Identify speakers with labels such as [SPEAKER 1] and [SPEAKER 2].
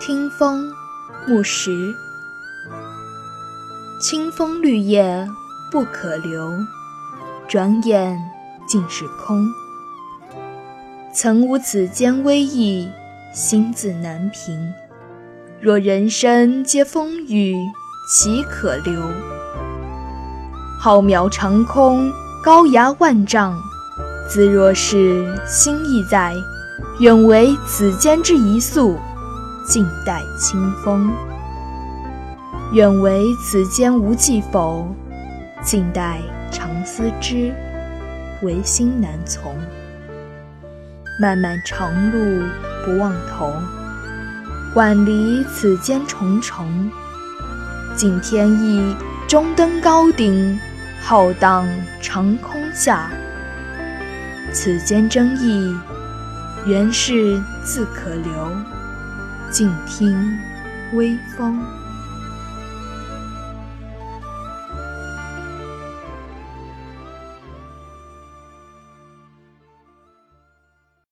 [SPEAKER 1] 听风，木石。清风绿叶不可留，转眼尽是空。曾无此间微意，心自难平。若人生皆风雨，岂可留？浩渺长空，高崖万丈，自若是心意在，愿为此间之一粟。静待清风，愿为此间无计否？静待长思之，唯心难从。漫漫长路不忘头，万里此间重重。尽天意，终登高顶，浩荡长空下。此间争议，原是自可留。静听微风。